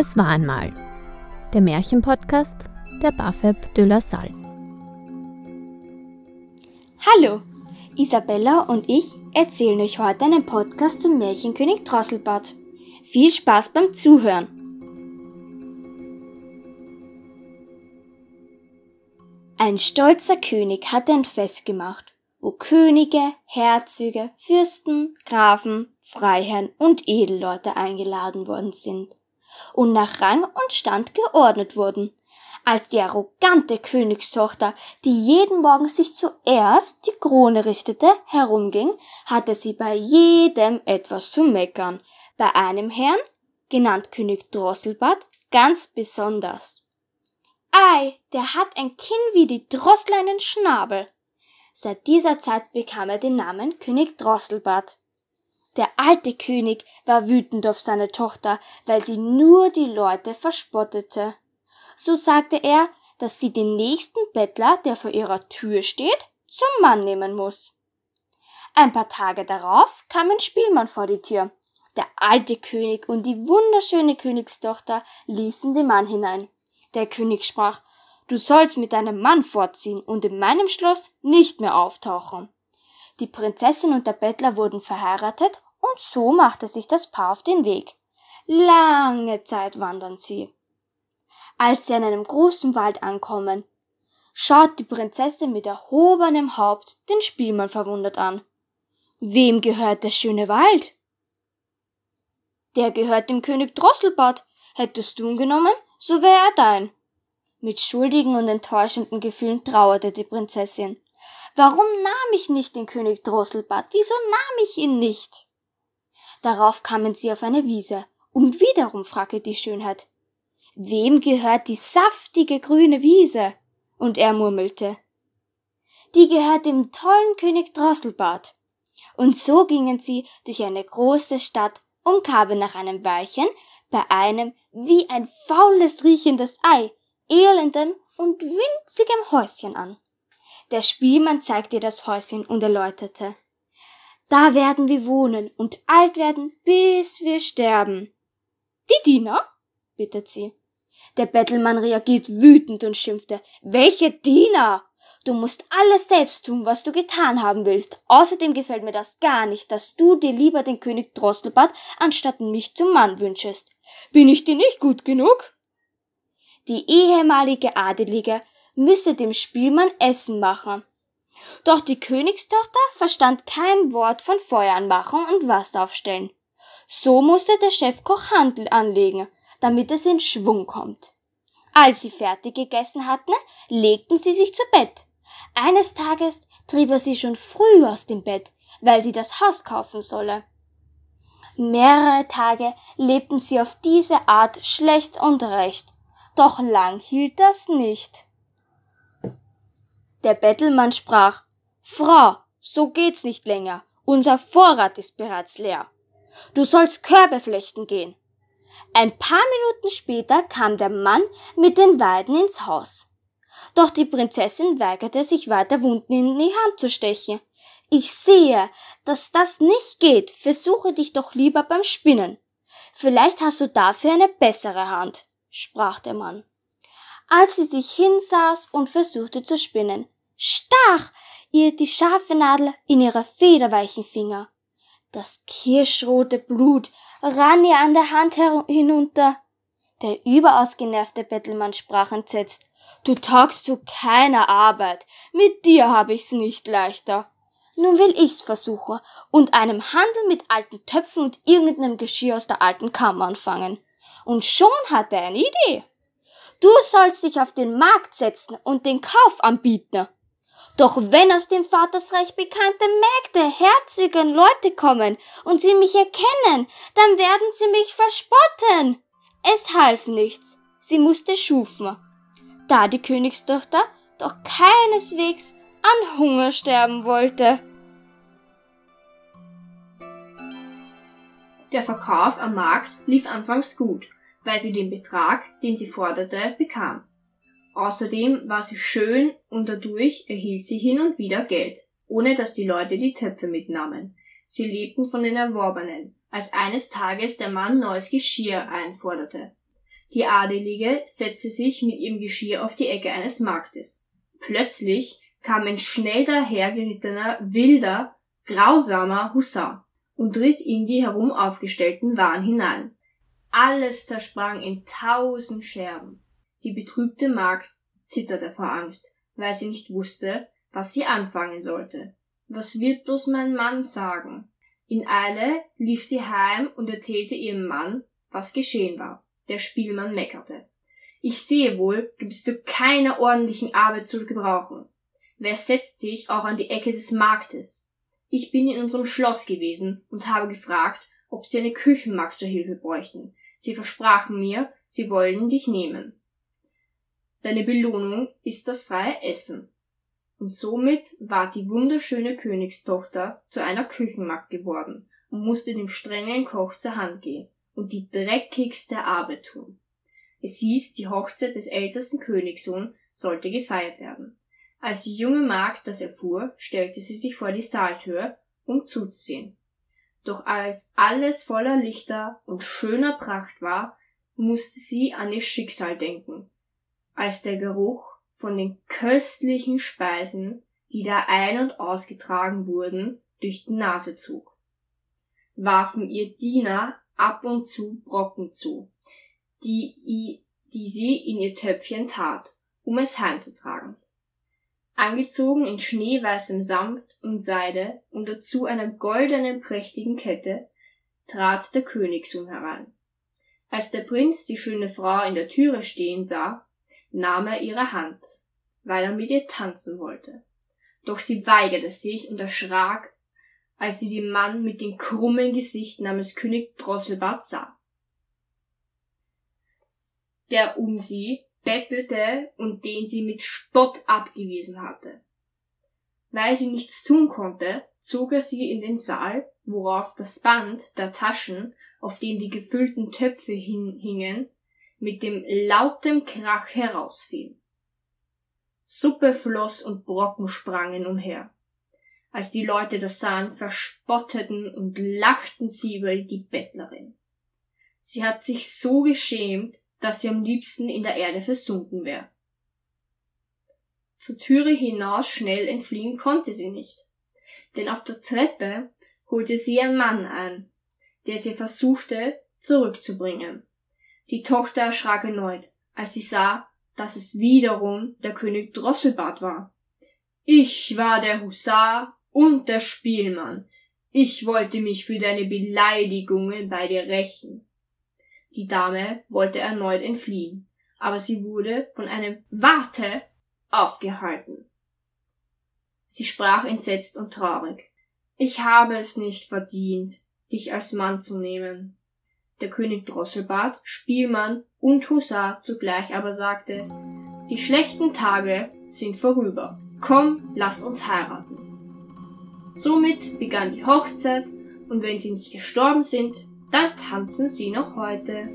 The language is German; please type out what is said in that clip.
Es war einmal der Märchenpodcast der Bafeb de la Salle. Hallo, Isabella und ich erzählen euch heute einen Podcast zum Märchenkönig Drosselbart. Viel Spaß beim Zuhören! Ein stolzer König hatte ein Fest gemacht, wo Könige, Herzöge, Fürsten, Grafen, Freiherren und Edelleute eingeladen worden sind und nach Rang und Stand geordnet wurden. Als die arrogante Königstochter, die jeden Morgen sich zuerst die Krone richtete, herumging, hatte sie bei jedem etwas zu meckern. Bei einem Herrn, genannt König Drosselbart, ganz besonders. Ei, der hat ein Kinn wie die Drossel einen Schnabel. Seit dieser Zeit bekam er den Namen König Drosselbart. Der alte König war wütend auf seine Tochter, weil sie nur die Leute verspottete. So sagte er, dass sie den nächsten Bettler, der vor ihrer Tür steht, zum Mann nehmen muss. Ein paar Tage darauf kam ein Spielmann vor die Tür. Der alte König und die wunderschöne Königstochter ließen den Mann hinein. Der König sprach, Du sollst mit deinem Mann fortziehen und in meinem Schloss nicht mehr auftauchen. Die Prinzessin und der Bettler wurden verheiratet und so machte sich das Paar auf den Weg. Lange Zeit wandern sie. Als sie an einem großen Wald ankommen, schaut die Prinzessin mit erhobenem Haupt den Spielmann verwundert an. Wem gehört der schöne Wald? Der gehört dem König Drosselbart. Hättest du ihn genommen, so wäre er dein. Mit schuldigen und enttäuschenden Gefühlen trauerte die Prinzessin. Warum nahm ich nicht den König Drosselbart? Wieso nahm ich ihn nicht? Darauf kamen sie auf eine Wiese, und wiederum fragte die Schönheit Wem gehört die saftige grüne Wiese? Und er murmelte Die gehört dem tollen König Drosselbart. Und so gingen sie durch eine große Stadt und kamen nach einem Weilchen bei einem wie ein faules riechendes Ei, elendem und winzigem Häuschen an. Der Spielmann zeigte ihr das Häuschen und erläuterte da werden wir wohnen und alt werden, bis wir sterben. Die Diener? bittet sie. Der Bettelmann reagiert wütend und schimpfte. Welche Diener? Du musst alles selbst tun, was du getan haben willst. Außerdem gefällt mir das gar nicht, dass du dir lieber den König Drosselbart anstatt mich zum Mann wünschest. Bin ich dir nicht gut genug? Die ehemalige Adelige müsse dem Spielmann Essen machen. Doch die Königstochter verstand kein Wort von Feuer anmachen und Wasser aufstellen. So musste der Chefkoch Handel anlegen, damit es in Schwung kommt. Als sie fertig gegessen hatten, legten sie sich zu Bett. Eines Tages trieb er sie schon früh aus dem Bett, weil sie das Haus kaufen solle. Mehrere Tage lebten sie auf diese Art schlecht und recht, doch lang hielt das nicht. Der Bettelmann sprach Frau, so geht's nicht länger. Unser Vorrat ist bereits leer. Du sollst Körbe flechten gehen. Ein paar Minuten später kam der Mann mit den Weiden ins Haus. Doch die Prinzessin weigerte sich weiter Wunden in die Hand zu stechen. Ich sehe, dass das nicht geht. Versuche dich doch lieber beim Spinnen. Vielleicht hast du dafür eine bessere Hand, sprach der Mann als sie sich hinsaß und versuchte zu spinnen, stach ihr die scharfe Nadel in ihre federweichen Finger. Das kirschrote Blut rann ihr an der Hand hinunter. Der überaus genervte Bettelmann sprach entsetzt. Du taugst zu keiner Arbeit. Mit dir hab ich's nicht leichter. Nun will ich's versuchen und einem Handel mit alten Töpfen und irgendeinem Geschirr aus der alten Kammer anfangen. Und schon hat er eine Idee. Du sollst dich auf den Markt setzen und den Kauf anbieten. Doch wenn aus dem Vatersreich bekannte Mägde, Herzöge und Leute kommen und sie mich erkennen, dann werden sie mich verspotten. Es half nichts, sie musste schufen. Da die Königstochter doch keineswegs an Hunger sterben wollte. Der Verkauf am Markt lief anfangs gut weil sie den Betrag, den sie forderte, bekam. Außerdem war sie schön und dadurch erhielt sie hin und wieder Geld, ohne dass die Leute die Töpfe mitnahmen. Sie lebten von den Erworbenen, als eines Tages der Mann neues Geschirr einforderte. Die Adelige setzte sich mit ihrem Geschirr auf die Ecke eines Marktes. Plötzlich kam ein schnell dahergerittener, wilder, grausamer Husar und ritt in die herum aufgestellten Waren hinein. Alles zersprang in tausend Scherben. Die betrübte Magd zitterte vor Angst, weil sie nicht wusste, was sie anfangen sollte. Was wird bloß mein Mann sagen? In Eile lief sie heim und erzählte ihrem Mann, was geschehen war. Der Spielmann meckerte. Ich sehe wohl, du bist zu keiner ordentlichen Arbeit zu gebrauchen. Wer setzt sich auch an die Ecke des Marktes? Ich bin in unserem Schloss gewesen und habe gefragt, ob sie eine Küchenmagd zur Hilfe bräuchten. Sie versprachen mir, sie wollen dich nehmen. Deine Belohnung ist das freie Essen. Und somit war die wunderschöne Königstochter zu einer Küchenmagd geworden und musste dem strengen Koch zur Hand gehen und die dreckigste Arbeit tun. Es hieß, die Hochzeit des ältesten Königssohn sollte gefeiert werden. Als die junge Magd das erfuhr, stellte sie sich vor die Saaltür, um zuzusehen. Doch als alles voller Lichter und schöner Pracht war, musste sie an ihr Schicksal denken, als der Geruch von den köstlichen Speisen, die da ein- und ausgetragen wurden, durch die Nase zog. Warfen ihr Diener ab und zu Brocken zu, die, die sie in ihr Töpfchen tat, um es heimzutragen. Angezogen in schneeweißem Samt und Seide und dazu einer goldenen prächtigen Kette, trat der Königssohn herein. Als der Prinz die schöne Frau in der Türe stehen sah, nahm er ihre Hand, weil er mit ihr tanzen wollte. Doch sie weigerte sich und erschrak als sie den Mann mit dem krummen Gesicht namens König Drosselbart sah. Der um sie bettelte und den sie mit Spott abgewiesen hatte. Weil sie nichts tun konnte, zog er sie in den Saal, worauf das Band der Taschen, auf dem die gefüllten Töpfe hingen, mit dem lautem Krach herausfiel. Suppe floss und Brocken sprangen umher. Als die Leute das sahen, verspotteten und lachten sie über die Bettlerin. Sie hat sich so geschämt, dass sie am liebsten in der Erde versunken wäre. Zur Türe hinaus schnell entfliehen konnte sie nicht, denn auf der Treppe holte sie ihren Mann ein, der sie versuchte zurückzubringen. Die Tochter erschrak erneut, als sie sah, dass es wiederum der König Drosselbart war. Ich war der Husar und der Spielmann. Ich wollte mich für deine Beleidigungen bei dir rächen. Die Dame wollte erneut entfliehen, aber sie wurde von einem Warte aufgehalten. Sie sprach entsetzt und traurig. Ich habe es nicht verdient, dich als Mann zu nehmen. Der König Drosselbart, Spielmann und Husar zugleich aber sagte, die schlechten Tage sind vorüber. Komm, lass uns heiraten. Somit begann die Hochzeit und wenn sie nicht gestorben sind, dann tanzen sie noch heute.